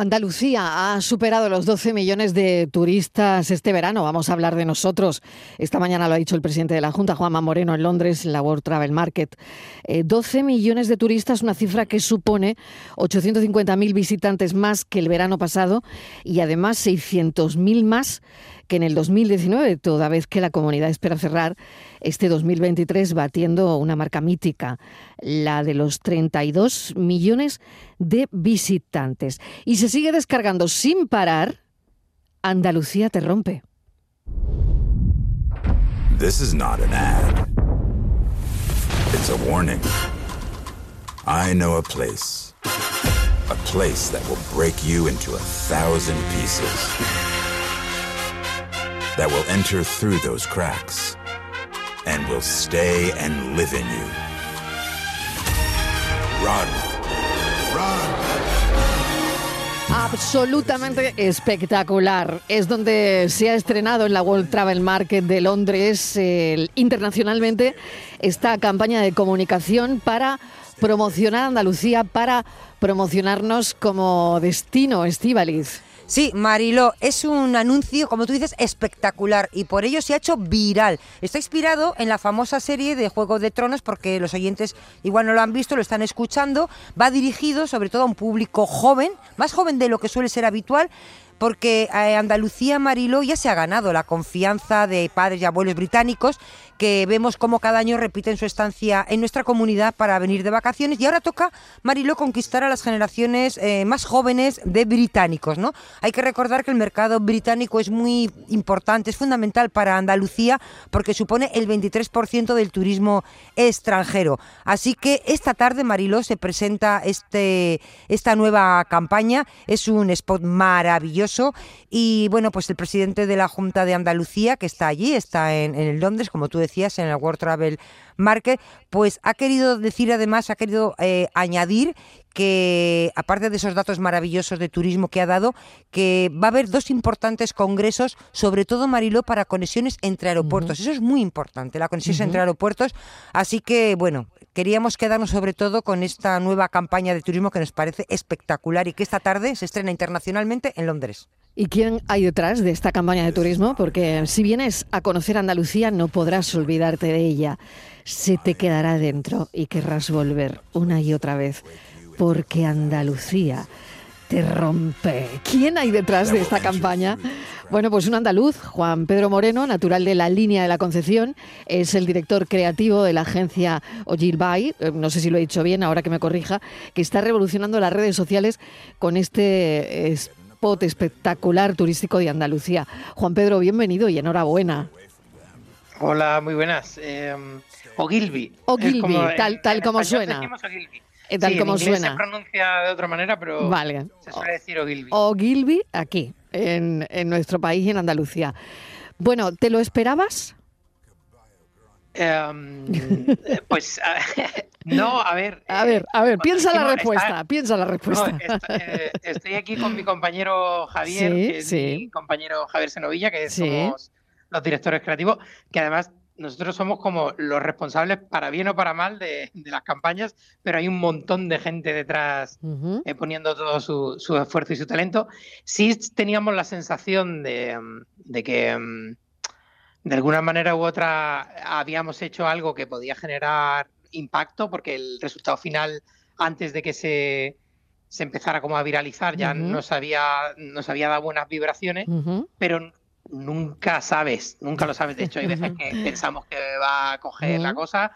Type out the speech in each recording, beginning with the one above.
Andalucía ha superado los 12 millones de turistas este verano. Vamos a hablar de nosotros. Esta mañana lo ha dicho el presidente de la Junta, Juanma Moreno, en Londres, en la World Travel Market. 12 eh, millones de turistas, una cifra que supone 850.000 visitantes más que el verano pasado y además 600.000 más que en el 2019, toda vez que la comunidad espera cerrar este 2023 batiendo una marca mítica, la de los 32 millones de visitantes. Y se sigue descargando sin parar. Andalucía te rompe. This is not an ad. It's a warning. I know a place. A place that will break you into a thousand pieces. That will enter through those cracks and will stay and live in you. Run. Run. Absolutamente espectacular. Es donde se ha estrenado en la World Travel Market de Londres internacionalmente esta campaña de comunicación para promocionar Andalucía, para promocionarnos como destino, Estivaliz. Sí, Marilo, es un anuncio, como tú dices, espectacular y por ello se ha hecho viral. Está inspirado en la famosa serie de Juego de Tronos porque los oyentes igual no lo han visto, lo están escuchando. Va dirigido sobre todo a un público joven, más joven de lo que suele ser habitual porque eh, Andalucía Marilo ya se ha ganado la confianza de padres y abuelos británicos que vemos como cada año repiten su estancia en nuestra comunidad para venir de vacaciones y ahora toca Marilo conquistar a las generaciones eh, más jóvenes de británicos, ¿no? Hay que recordar que el mercado británico es muy importante, es fundamental para Andalucía porque supone el 23% del turismo extranjero. Así que esta tarde Marilo se presenta este esta nueva campaña, es un spot maravilloso y bueno, pues el presidente de la Junta de Andalucía que está allí, está en, en Londres, como tú decías en el World Travel Market, pues ha querido decir además, ha querido eh, añadir que, aparte de esos datos maravillosos de turismo que ha dado, que va a haber dos importantes congresos, sobre todo Mariló, para conexiones entre aeropuertos. Eso es muy importante, la conexión entre aeropuertos. Así que, bueno, queríamos quedarnos sobre todo con esta nueva campaña de turismo que nos parece espectacular y que esta tarde se estrena internacionalmente en Londres. ¿Y quién hay detrás de esta campaña de turismo? Porque si vienes a conocer Andalucía no podrás olvidarte de ella. Se te quedará dentro y querrás volver una y otra vez. Porque Andalucía te rompe. ¿Quién hay detrás de esta campaña? Bueno, pues un andaluz, Juan Pedro Moreno, natural de la línea de la Concepción, es el director creativo de la agencia Ogilvy, eh, no sé si lo he dicho bien, ahora que me corrija, que está revolucionando las redes sociales con este spot espectacular turístico de Andalucía. Juan Pedro, bienvenido y enhorabuena. Hola, muy buenas. Eh, Ogilvy. Ogilvy, tal, tal como suena. Eh, tal como suena. Se pronuncia de otra manera, pero vale. se suele decir Ogilvy. Ogilvy aquí, en, en nuestro país y en Andalucía. Bueno, ¿te lo esperabas? Em, pues no, a ver. A ver, a ver, piensa la respuesta, piensa la respuesta. Eh, estoy aquí con mi compañero Javier, que es mi compañero Javier Senovilla, que somos los directores creativos, que además nosotros somos como los responsables, para bien o para mal, de, las campañas, pero hay un montón de gente detrás eh, poniendo todo su, esfuerzo y su talento. Sí teníamos la sensación de, que mm, de alguna manera u otra habíamos hecho algo que podía generar impacto, porque el resultado final, antes de que se, se empezara como a viralizar, ya nos, había, nos había dado buenas vibraciones, pero nunca sabes, nunca lo sabes. De hecho, hay veces que pensamos que va a coger la cosa,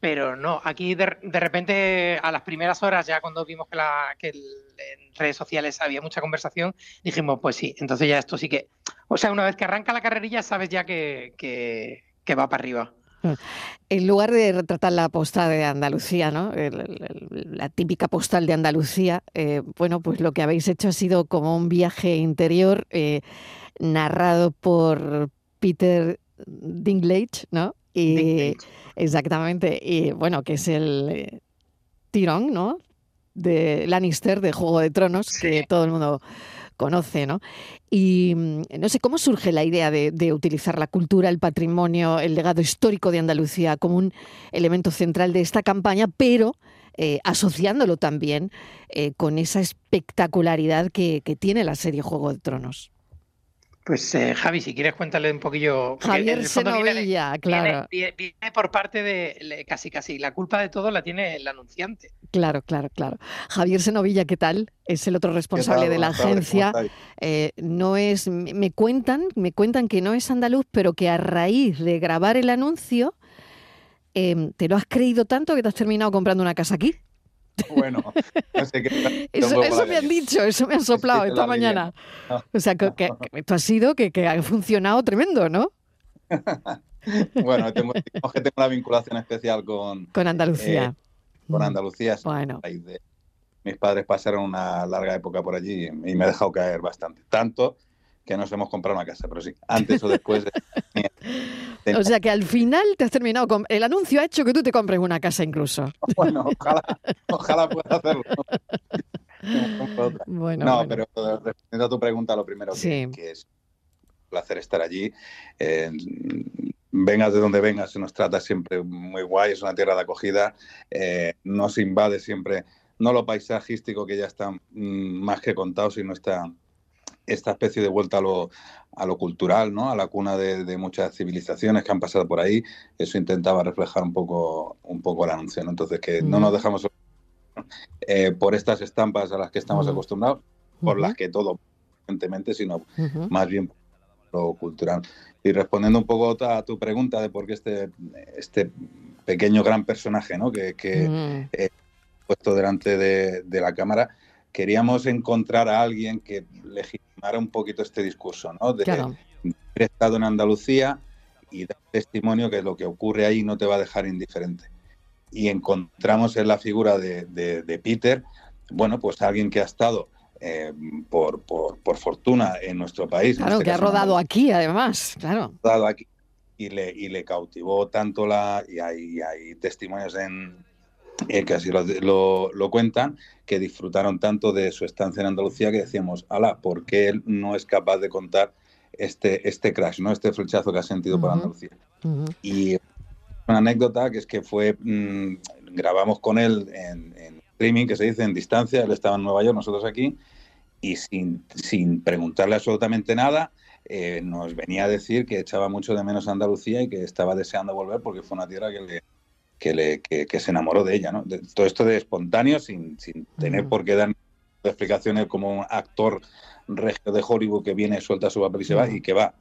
pero no. Aquí de, repente, a las primeras horas, ya cuando vimos que, la, que en redes sociales había mucha conversación, dijimos, pues sí, entonces ya esto sí que. O sea, una vez que arranca la carrerilla, sabes ya que, que, va para arriba. Mm. En lugar de retratar la postal de Andalucía, ¿no? la típica postal de Andalucía, eh, bueno, pues lo que habéis hecho ha sido como un viaje interior. Eh, narrado por Peter Dinklage, ¿no? Y exactamente, y bueno, que es el eh, tirón, ¿no? De Lannister de Juego de Tronos, que todo el mundo conoce, ¿no? Y mm, no sé cómo surge la idea de, de, utilizar la cultura, el patrimonio, el legado histórico de Andalucía como un elemento central de esta campaña, pero eh, asociándolo también eh, con esa espectacularidad que, que tiene la serie Juego de Tronos. Pues eh, Javi, si quieres cuéntale un poquillo. Javier Senovilla, claro. Viene, por parte de casi casi la culpa de todo la tiene el anunciante. Claro, claro, claro. Javier Senovilla, ¿qué tal? Es el otro responsable de la agencia. Eh, no es, me cuentan, me cuentan que no es andaluz, pero que a raíz de grabar el anuncio, em, ¿te lo has creído tanto que te has terminado comprando una casa aquí? Bueno, no sé qué. eso, me han dicho, eso me han soplado esta mañana. O sea, que, que, esto ha sido que, ha funcionado tremendo, ¿no? bueno, tengo, que tengo una vinculación especial con... Con Andalucía. Eh, con Andalucía. Bueno. mis padres pasaron una larga época por allí y me he dejado caer bastante. Tanto que nos hemos comprado una casa, pero sí, antes o después. o sea que al final te has terminado con. El anuncio ha hecho que tú te compres una casa incluso. Bueno, ojalá, ojalá pueda hacerlo. Bueno, no, pero respondiendo a tu pregunta, lo primero que, es un placer estar allí. Eh, vengas de donde vengas, se nos trata siempre muy guay, es una tierra de acogida, eh, nos invade siempre, no lo paisajístico que ya está mm, más que contado, sino está esta especie de vuelta a lo, a lo cultural, ¿no? a la cuna de, muchas civilizaciones que han pasado por ahí. Eso intentaba reflejar un poco, un poco el anuncio. Entonces, que no nos dejamos eh, por estas estampas a las que estamos acostumbrados, por las que todo, evidentemente, sino más bien lo cultural. Y respondiendo un poco a tu pregunta de por qué este, este pequeño gran personaje ¿no? que, que he puesto delante de, de la cámara, queríamos encontrar a alguien que legitimara un poquito este discurso, ¿no? De, haber estado en Andalucía y dar testimonio que lo que ocurre ahí no te va a dejar indiferente. Y encontramos en la figura de, Peter, bueno, pues alguien que ha estado eh, por, por, fortuna en nuestro país. Claro, este que ha rodado aquí además, claro. Rodado aquí y le, y le cautivó tanto la... Y hay, hay testimonios en, eh, que así lo, lo, cuentan, que disfrutaron tanto de su estancia en Andalucía que decíamos, ala, ¿por qué él no es capaz de contar este, este crash, ¿no? este flechazo que ha sentido por Andalucía? Y una anécdota que es que fue, mm, grabamos con él en, streaming, que se dice en distancia, él estaba en Nueva York, nosotros aquí, y sin, sin preguntarle absolutamente nada, eh, nos venía a decir que echaba mucho de menos a Andalucía y que estaba deseando volver porque fue una tierra que le, que, le, que, se enamoró de ella, ¿no? todo esto de espontáneo, sin, sin tener por qué dar explicaciones como un actor regio de Hollywood que viene, suelta su papel y se va, y que va.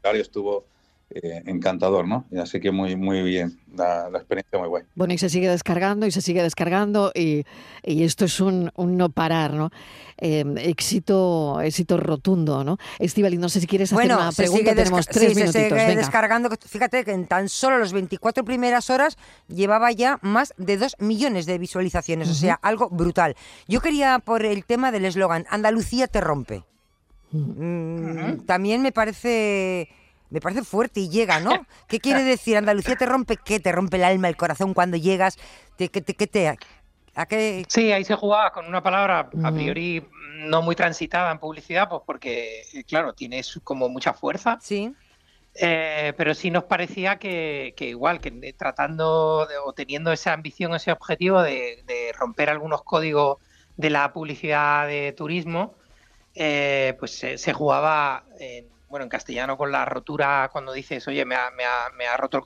Claro, estuvo eh, encantador, ¿no? Así que muy, muy bien, la, experiencia muy guay. Bueno, y se sigue descargando y se sigue descargando y, y esto es un, un, no parar, ¿no? Em, éxito, éxito rotundo, ¿no? Estivali, no sé si quieres hacer una pregunta, tenemos tres sí, se sigue descargando, fíjate que en tan solo las 24 primeras horas llevaba ya más de 2 millones de visualizaciones, o sea, algo brutal. Yo quería, por el tema del eslogan, Andalucía te rompe. Mm, también me parece me parece fuerte y llega, ¿no? ¿Qué quiere decir? Andalucía te rompe qué? Te rompe el alma, el corazón cuando llegas. ¿Qué te, te, a qué... Sí, ahí se jugaba con una palabra a priori no muy transitada en publicidad, pues porque, eh, claro, tiene como mucha fuerza. Sí. Eh, pero sí nos parecía que, igual, que tratando o teniendo esa ambición, ese objetivo de, romper algunos códigos de la publicidad de turismo, eh, pues se, jugaba en, bueno, en castellano con la rotura cuando dices, oye, me ha, me ha, me ha roto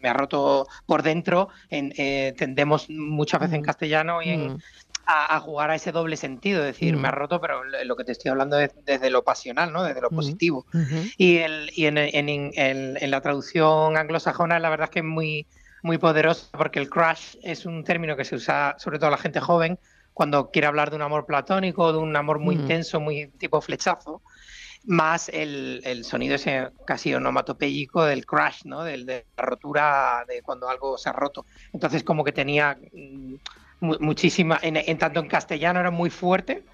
me ha roto por dentro, en, eh, tendemos muchas veces en mm. castellano y en, mm. a, jugar a ese doble sentido, es decir, me ha mm. roto, pero lo que te estoy hablando es desde lo pasional, ¿no? Desde lo positivo. Y, el, y en, en, en, la traducción anglosajona la verdad es que es muy, muy poderosa porque el crush es un término que se usa sobre todo la gente joven cuando quiere hablar de un amor platónico, de un amor muy intenso, muy tipo flechazo más el, el, sonido ese casi onomatopéyico del crash, ¿no? Del, de la rotura de cuando algo se ha roto. Entonces como que tenía mm, muchísima, en, tanto en castellano era muy fuerte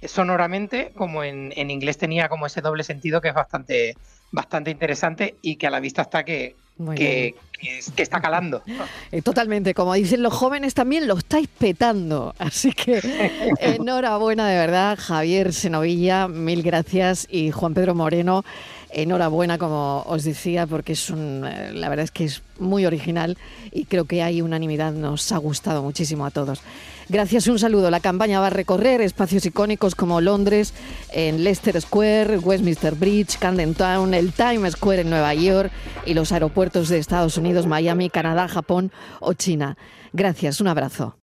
eh, sonoramente, como en, en, inglés tenía como ese doble sentido que es bastante, bastante interesante y que a la vista está que, que, que, está calando. Eh, totalmente, como dicen los jóvenes también lo estáis petando. Así que enhorabuena de verdad, Javier Senovilla, mil gracias y Juan Pedro Moreno. Enhorabuena, como os decía, porque es un, eh, la verdad es que es muy original y creo que hay unanimidad, nos ha gustado muchísimo a todos. Gracias, un saludo. La campaña va a recorrer espacios icónicos como Londres, en Leicester Square, Westminster Bridge, Camden Town, el Times Square en Nueva York y los aeropuertos de Estados Unidos, Miami, Canadá, Japón o China. Gracias, un abrazo.